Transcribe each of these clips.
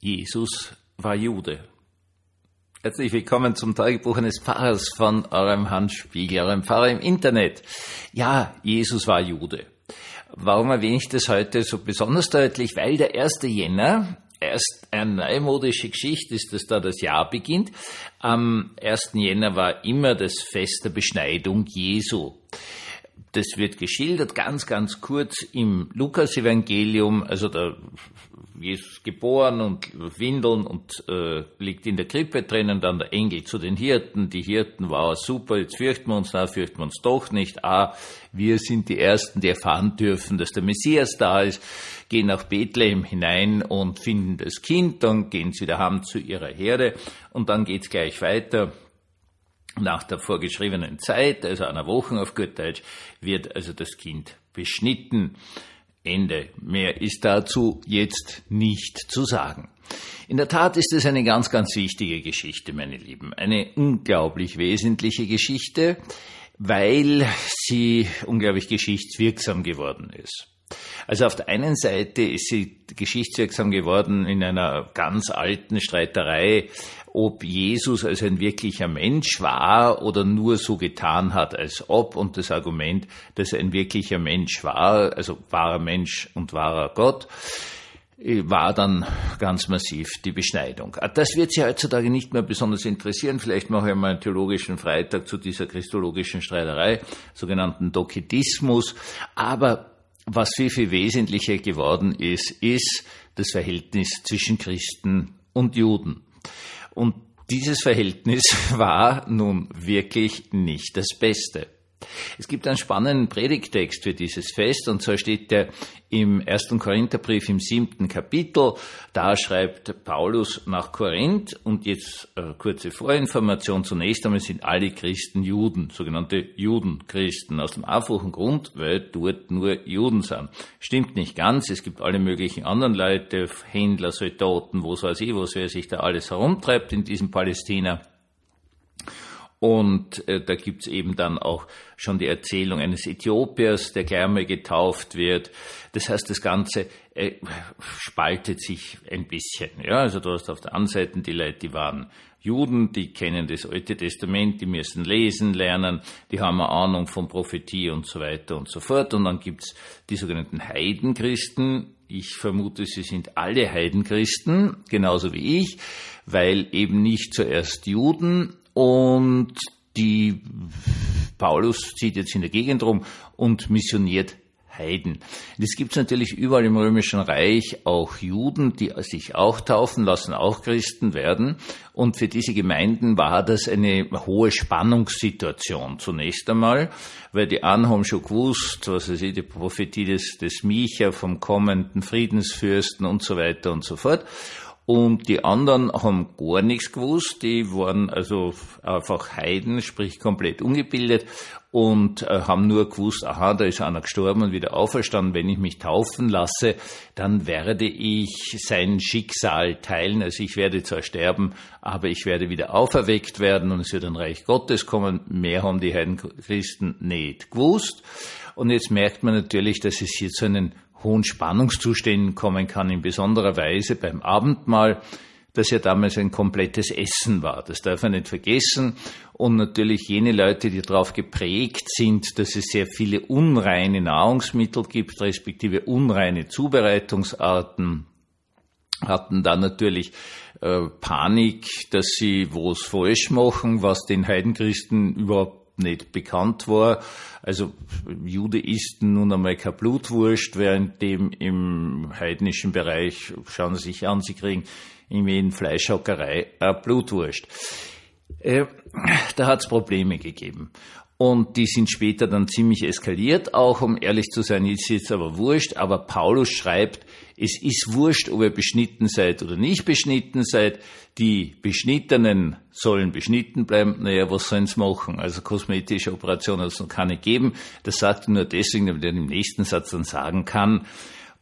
Jesus war Jude. Herzlich willkommen zum Tagebuch eines Pfarrers von eurem Hans Spiegel, eurem Pfarrer im Internet. Ja, Jesus war Jude. Warum erwähne ich das heute so besonders deutlich? Weil der 1. Jänner erst eine neumodische Geschichte ist, dass da das Jahr beginnt. Am 1. Jänner war immer das Fest der Beschneidung Jesu. Das wird geschildert ganz, ganz kurz im Lukas-Evangelium. Also da Jesus geboren und Windeln und äh, liegt in der Krippe drinnen, dann der Engel zu den Hirten. Die Hirten war super, jetzt fürchten wir uns, na, fürchten wir uns doch nicht. Ah, wir sind die Ersten, die erfahren dürfen, dass der Messias da ist, gehen nach Bethlehem hinein und finden das Kind, dann gehen sie daheim zu ihrer Herde und dann geht's gleich weiter. Nach der vorgeschriebenen Zeit, also einer Woche auf gut Deutsch, wird also das Kind beschnitten. Ende. Mehr ist dazu jetzt nicht zu sagen. In der Tat ist es eine ganz, ganz wichtige Geschichte, meine Lieben. Eine unglaublich wesentliche Geschichte, weil sie unglaublich geschichtswirksam geworden ist. Also auf der einen Seite ist sie geschichtswirksam geworden in einer ganz alten Streiterei ob Jesus als ein wirklicher Mensch war oder nur so getan hat, als ob. Und das Argument, dass er ein wirklicher Mensch war, also wahrer Mensch und wahrer Gott, war dann ganz massiv die Beschneidung. Das wird Sie heutzutage nicht mehr besonders interessieren. Vielleicht mache ich mal einen theologischen Freitag zu dieser christologischen Streiterei, sogenannten Doketismus. Aber was viel, viel wesentlicher geworden ist, ist das Verhältnis zwischen Christen und Juden. Und dieses Verhältnis war nun wirklich nicht das Beste. Es gibt einen spannenden Predigtext für dieses Fest, und zwar steht der im ersten Korintherbrief im siebten Kapitel. Da schreibt Paulus nach Korinth, und jetzt äh, kurze Vorinformation. Zunächst einmal sind alle Christen Juden, sogenannte Judenchristen, aus dem einfachen Grund, weil dort nur Juden sind. Stimmt nicht ganz, es gibt alle möglichen anderen Leute, Händler, Soldaten, wo weiß ich, was wer sich da alles herumtreibt in diesem Palästina. Und äh, da gibt's eben dann auch schon die Erzählung eines Äthiopiers, der gleich getauft wird. Das heißt, das Ganze äh, spaltet sich ein bisschen. Ja, also du hast auf der einen Seite die Leute, die waren Juden, die kennen das Alte Testament, die müssen lesen lernen, die haben eine Ahnung von Prophetie und so weiter und so fort. Und dann gibt's die sogenannten Heidenchristen. Ich vermute, sie sind alle Heidenchristen, genauso wie ich, weil eben nicht zuerst Juden und die Paulus zieht jetzt in der Gegend rum und missioniert Heiden. Es gibt natürlich überall im Römischen Reich auch Juden, die sich auch taufen lassen, auch Christen werden. Und für diese Gemeinden war das eine hohe Spannungssituation zunächst einmal, weil die einen haben schon gewusst, was weiß ich, die Prophetie des, des Micha vom kommenden Friedensfürsten und so weiter und so fort. Und die anderen haben gar nichts gewusst, die waren also einfach Heiden, sprich komplett ungebildet und äh, haben nur gewusst, aha, da ist einer gestorben und wieder auferstanden. Wenn ich mich taufen lasse, dann werde ich sein Schicksal teilen. Also ich werde zwar sterben, aber ich werde wieder auferweckt werden und es wird ein Reich Gottes kommen. Mehr haben die Heidenchristen nicht gewusst. Und jetzt merkt man natürlich, dass es hier zu einem hohen Spannungszuständen kommen kann, in besonderer Weise beim Abendmahl, das ja damals ein komplettes Essen war. Das darf man nicht vergessen. Und natürlich jene Leute, die darauf geprägt sind, dass es sehr viele unreine Nahrungsmittel gibt, respektive unreine Zubereitungsarten, hatten dann natürlich äh, Panik, dass sie was falsch machen, was den Heidenchristen überhaupt nicht bekannt war. Also Judeisten nun einmal kein Blutwurst, während dem im heidnischen Bereich, schauen Sie sich an, Sie kriegen in jeden Fleischhockerei eine Blutwurst. Äh, da hat es Probleme gegeben. Und die sind später dann ziemlich eskaliert, auch um ehrlich zu sein, ist jetzt aber wurscht, aber Paulus schreibt, es ist wurscht, ob ihr beschnitten seid oder nicht beschnitten seid, die Beschnittenen sollen beschnitten bleiben, naja, was sollen sie machen? Also kosmetische Operationen hat es noch keine geben, das sagt er nur deswegen, damit er im nächsten Satz dann sagen kann,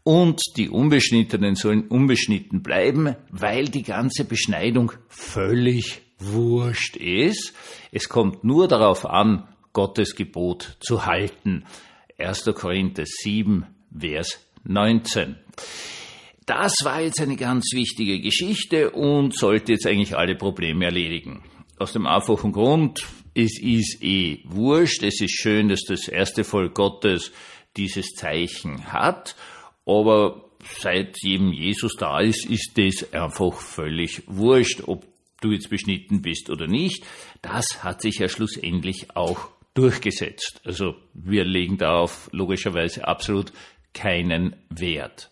und die Unbeschnittenen sollen unbeschnitten bleiben, weil die ganze Beschneidung völlig wurscht ist. Es kommt nur darauf an, Gottes Gebot zu halten. 1. Korinther 7, Vers 19. Das war jetzt eine ganz wichtige Geschichte und sollte jetzt eigentlich alle Probleme erledigen. Aus dem einfachen Grund, es ist eh wurscht, es ist schön, dass das erste Volk Gottes dieses Zeichen hat, aber seit jedem Jesus da ist, ist das einfach völlig wurscht, ob du jetzt beschnitten bist oder nicht. Das hat sich ja schlussendlich auch durchgesetzt. Also wir legen darauf logischerweise absolut keinen Wert.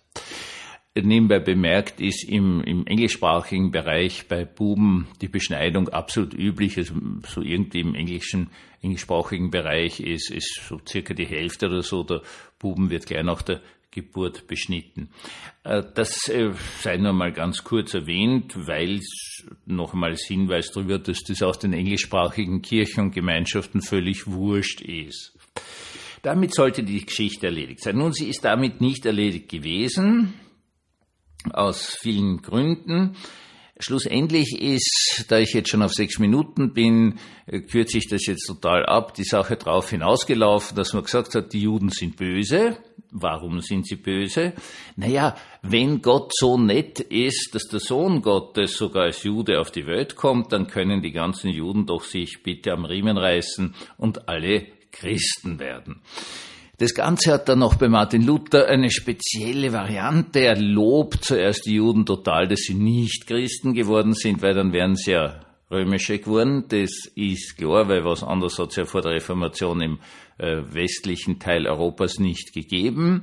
Nebenbei bemerkt ist im, im englischsprachigen Bereich bei Buben die Beschneidung absolut üblich. Also so irgendwie im englischen, englischsprachigen Bereich ist, ist so circa die Hälfte oder so der Buben wird gleich nach der Geburt beschnitten. Äh, das äh, sei nur mal ganz kurz erwähnt, weil nochmals Hinweis darüber, dass das aus den englischsprachigen Kirchen und Gemeinschaften völlig wurscht ist. Damit sollte die Geschichte erledigt sein. Nun, sie ist damit nicht erledigt gewesen, aus vielen Gründen. Schlussendlich ist, da ich jetzt schon auf sechs Minuten bin, äh, kürze ich das jetzt total ab, die Sache darauf hinausgelaufen, dass man gesagt hat, die Juden sind böse. Warum sind sie böse? Naja, wenn Gott so nett ist, dass der Sohn Gottes sogar als Jude auf die Welt kommt, dann können die ganzen Juden doch sich bitte am Riemen reißen und alle Christen werden. Das Ganze hat dann noch bei Martin Luther eine spezielle Variante. Er lobt zuerst die Juden total, dass sie nicht Christen geworden sind, weil dann wären sie ja römische geworden. Das ist klar, weil was anderes hat es ja vor der Reformation im äh, westlichen Teil Europas nicht gegeben.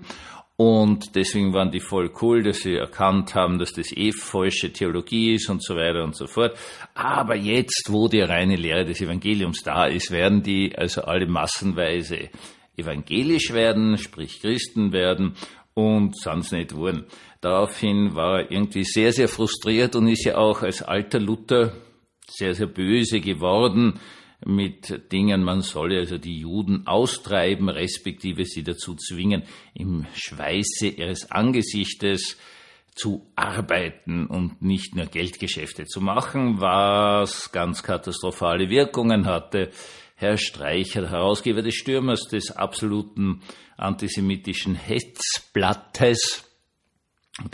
Und deswegen waren die voll cool, dass sie erkannt haben, dass das eh falsche Theologie ist und so weiter und so fort. Aber jetzt, wo die reine Lehre des Evangeliums da ist, werden die also alle massenweise evangelisch werden, sprich Christen werden und sonst nicht wurden. Daraufhin war er irgendwie sehr, sehr frustriert und ist ja auch als alter Luther sehr, sehr böse geworden mit Dingen, man solle also die Juden austreiben, respektive sie dazu zwingen, im Schweiße ihres Angesichtes zu arbeiten und nicht nur Geldgeschäfte zu machen, was ganz katastrophale Wirkungen hatte. Herr Streicher, Herausgeber des Stürmers des absoluten antisemitischen Hetzblattes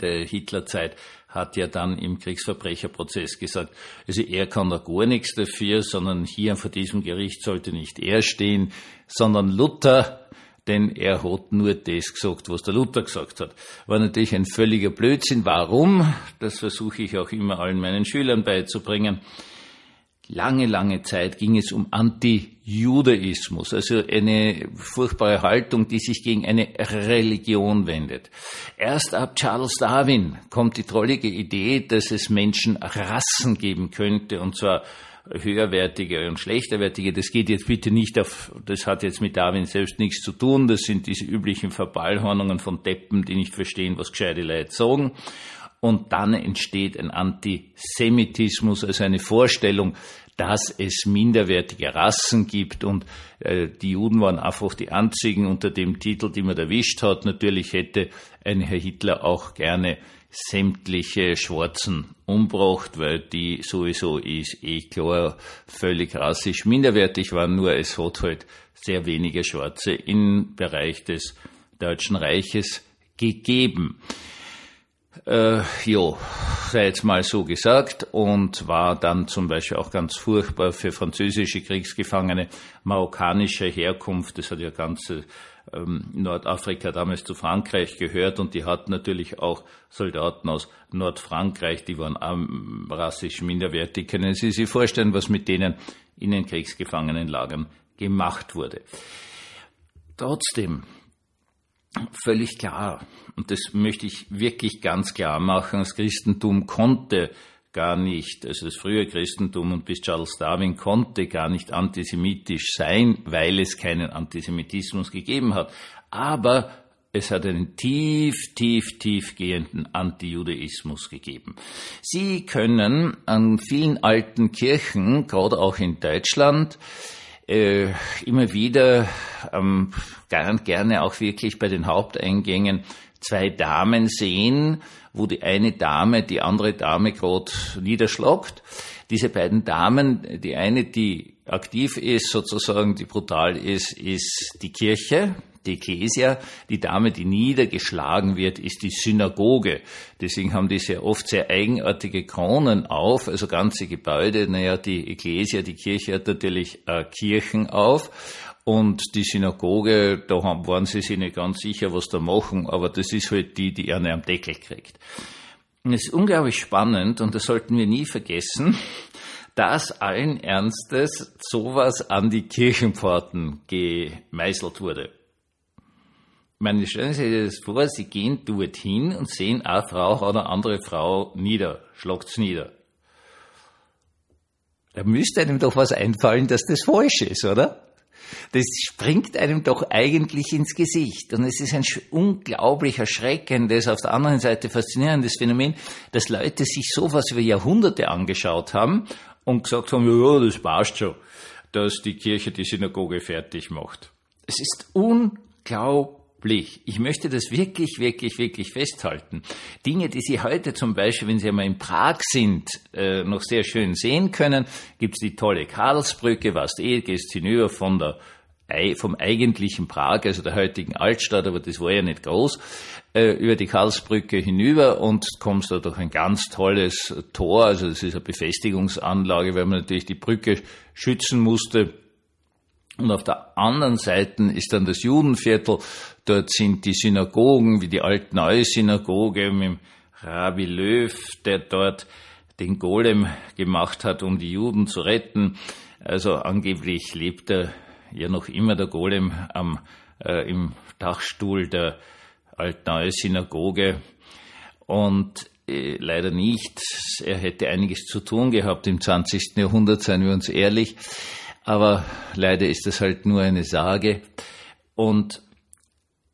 der Hitlerzeit, hat ja dann im Kriegsverbrecherprozess gesagt, also er kann da gar nichts dafür, sondern hier vor diesem Gericht sollte nicht er stehen, sondern Luther, denn er hat nur das gesagt, was der Luther gesagt hat. War natürlich ein völliger Blödsinn. Warum? Das versuche ich auch immer allen meinen Schülern beizubringen. Lange, lange Zeit ging es um Anti-Judaismus, also eine furchtbare Haltung, die sich gegen eine Religion wendet. Erst ab Charles Darwin kommt die trollige Idee, dass es Menschen Rassen geben könnte, und zwar höherwertige und schlechterwertige. Das geht jetzt bitte nicht auf, das hat jetzt mit Darwin selbst nichts zu tun. Das sind diese üblichen Verballhornungen von Deppen, die nicht verstehen, was gescheite Leute sagen und dann entsteht ein Antisemitismus, also eine Vorstellung, dass es minderwertige Rassen gibt und äh, die Juden waren einfach die einzigen unter dem Titel, die man erwischt hat. Natürlich hätte ein Herr Hitler auch gerne sämtliche Schwarzen umbracht, weil die sowieso ist eh klar völlig rassisch minderwertig waren, nur es hat halt sehr wenige Schwarze im Bereich des Deutschen Reiches gegeben. Äh, jo, sei jetzt mal so gesagt und war dann zum Beispiel auch ganz furchtbar für französische Kriegsgefangene marokkanischer Herkunft. Das hat ja ganze ähm, Nordafrika damals zu Frankreich gehört und die hatten natürlich auch Soldaten aus Nordfrankreich, die waren rassisch minderwertig. Können Sie sich vorstellen, was mit denen in den Kriegsgefangenenlagern gemacht wurde? Trotzdem, völlig klar, und das möchte ich wirklich ganz klar machen, das Christentum konnte gar nicht, also das frühe Christentum und bis Charles Darwin konnte gar nicht antisemitisch sein, weil es keinen Antisemitismus gegeben hat. Aber es hat einen tief, tief, tiefgehenden Antijudaismus gegeben. Sie können an vielen alten Kirchen, gerade auch in Deutschland, äh, immer wieder ähm, gerne auch wirklich bei den Haupteingängen zwei Damen sehen, wo die eine Dame die andere Dame gerade niederschlagt. Diese beiden Damen, die eine, die aktiv ist, sozusagen, die brutal ist, ist die Kirche, Die Ecclesia, die Dame, die niedergeschlagen wird, ist die Synagoge. Deswegen haben die sehr oft sehr eigenartige Kronen auf, also ganze Gebäude. Naja, die Ecclesia, die Kirche hat natürlich äh, Kirchen auf. Und die Synagoge, da waren sie sich nicht ganz sicher, was da machen, aber das ist halt die, die eine am Deckel kriegt. Und es ist unglaublich spannend und das sollten wir nie vergessen, dass allen Ernstes sowas an die Kirchenpforten gemeißelt wurde. Ich meine, stellen Sie sich das vor, Sie gehen dorthin und sehen eine Frau oder eine andere Frau nieder, schlagt's nieder. Da müsste einem doch was einfallen, dass das falsch ist, oder? Das springt einem doch eigentlich ins Gesicht. Und es ist ein unglaublich erschreckendes, auf der anderen Seite faszinierendes Phänomen, dass Leute sich sowas über Jahrhunderte angeschaut haben und gesagt haben, ja, das passt schon, dass die Kirche die Synagoge fertig macht. Es ist unglaublich. Ich möchte das wirklich, wirklich, wirklich festhalten. Dinge, die Sie heute zum Beispiel, wenn Sie einmal in Prag sind, äh, noch sehr schön sehen können, gibt es die tolle Karlsbrücke, was eh, gehst hinüber von der vom eigentlichen Prag, also der heutigen Altstadt, aber das war ja nicht groß, äh, über die Karlsbrücke hinüber und kommst da durch ein ganz tolles Tor, also das ist eine Befestigungsanlage, weil man natürlich die Brücke schützen musste. Und auf der anderen Seite ist dann das Judenviertel, dort sind die Synagogen, wie die altneue Synagoge mit Rabbi Löw, der dort den Golem gemacht hat, um die Juden zu retten. Also angeblich lebt er ja noch immer der Golem am, äh, im Dachstuhl der altneue Synagoge und äh, leider nicht. Er hätte einiges zu tun gehabt im 20. Jahrhundert, seien wir uns ehrlich. Aber leider ist das halt nur eine Sage. Und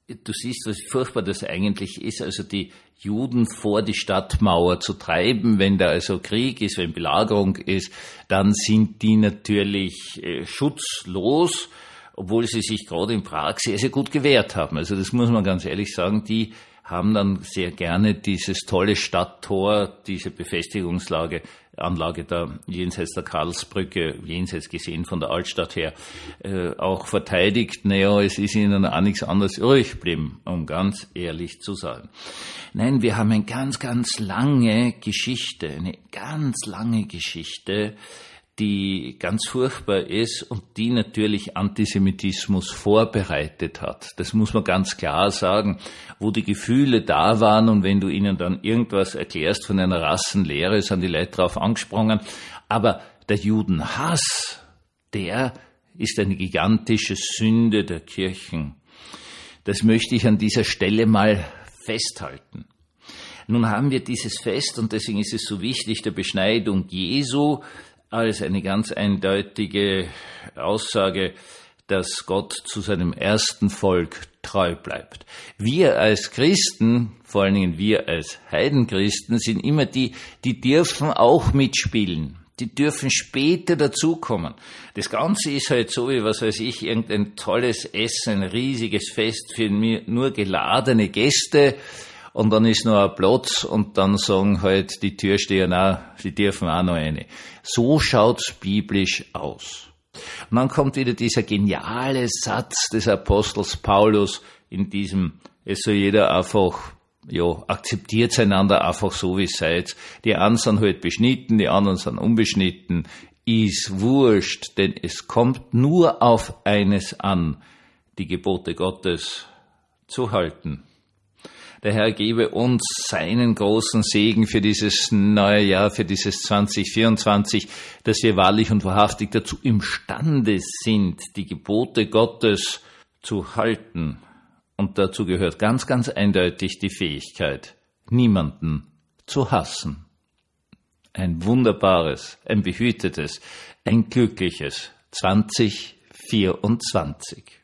du siehst, was furchtbar das eigentlich ist, also die Juden vor die Stadtmauer zu treiben, wenn da also Krieg ist, wenn Belagerung ist, dann sind die natürlich äh, schutzlos, obwohl sie sich gerade in Prag sehr, sehr gut gewehrt haben. Also das muss man ganz ehrlich sagen, die haben dann sehr gerne dieses tolle Stadttor, diese Befestigungslage, Anlage da jenseits der Karlsbrücke, jenseits gesehen von der Altstadt her, äh, auch verteidigt. Naja, es ist ihnen auch nichts anderes übrig geblieben, um ganz ehrlich zu sagen. Nein, wir haben eine ganz, ganz lange Geschichte, eine ganz lange Geschichte, die ganz furchtbar ist und die natürlich Antisemitismus vorbereitet hat. Das muss man ganz klar sagen, wo die Gefühle da waren und wenn du ihnen dann irgendwas erklärst von einer Rassenlehre, sind die Leute drauf angesprungen. Aber der Judenhass, der ist eine gigantische Sünde der Kirchen. Das möchte ich an dieser Stelle mal festhalten. Nun haben wir dieses Fest und deswegen ist es so wichtig, der Beschneidung Jesu, als eine ganz eindeutige Aussage, dass Gott zu seinem ersten Volk treu bleibt. Wir als Christen, vor allen Dingen wir als Heidenchristen, sind immer die, die dürfen auch mitspielen. Die dürfen später dazukommen. Das Ganze ist halt so wie, was weiß ich, irgendein tolles Essen, ein riesiges Fest für nur geladene Gäste und dann ist noch ein Platz und dann sagen halt die Türsteher, na, sie dürfen auch noch eine. So schaut's biblisch aus. Und dann kommt wieder dieser geniale Satz des Apostels Paulus in diesem, es soll jeder einfach ja, akzeptiert einander einfach so, wie es seid. Die einen sind halt beschnitten, die anderen sind unbeschnitten. Ist wurscht, denn es kommt nur auf eines an, die Gebote Gottes zu halten. Der Herr gebe uns seinen großen Segen für dieses neue Jahr, für dieses 2024, dass wir wahrlich und wahrhaftig dazu imstande sind, die Gebote Gottes zu halten. Und dazu gehört ganz, ganz eindeutig die Fähigkeit, niemanden zu hassen. Ein wunderbares, ein behütetes, ein glückliches 2024.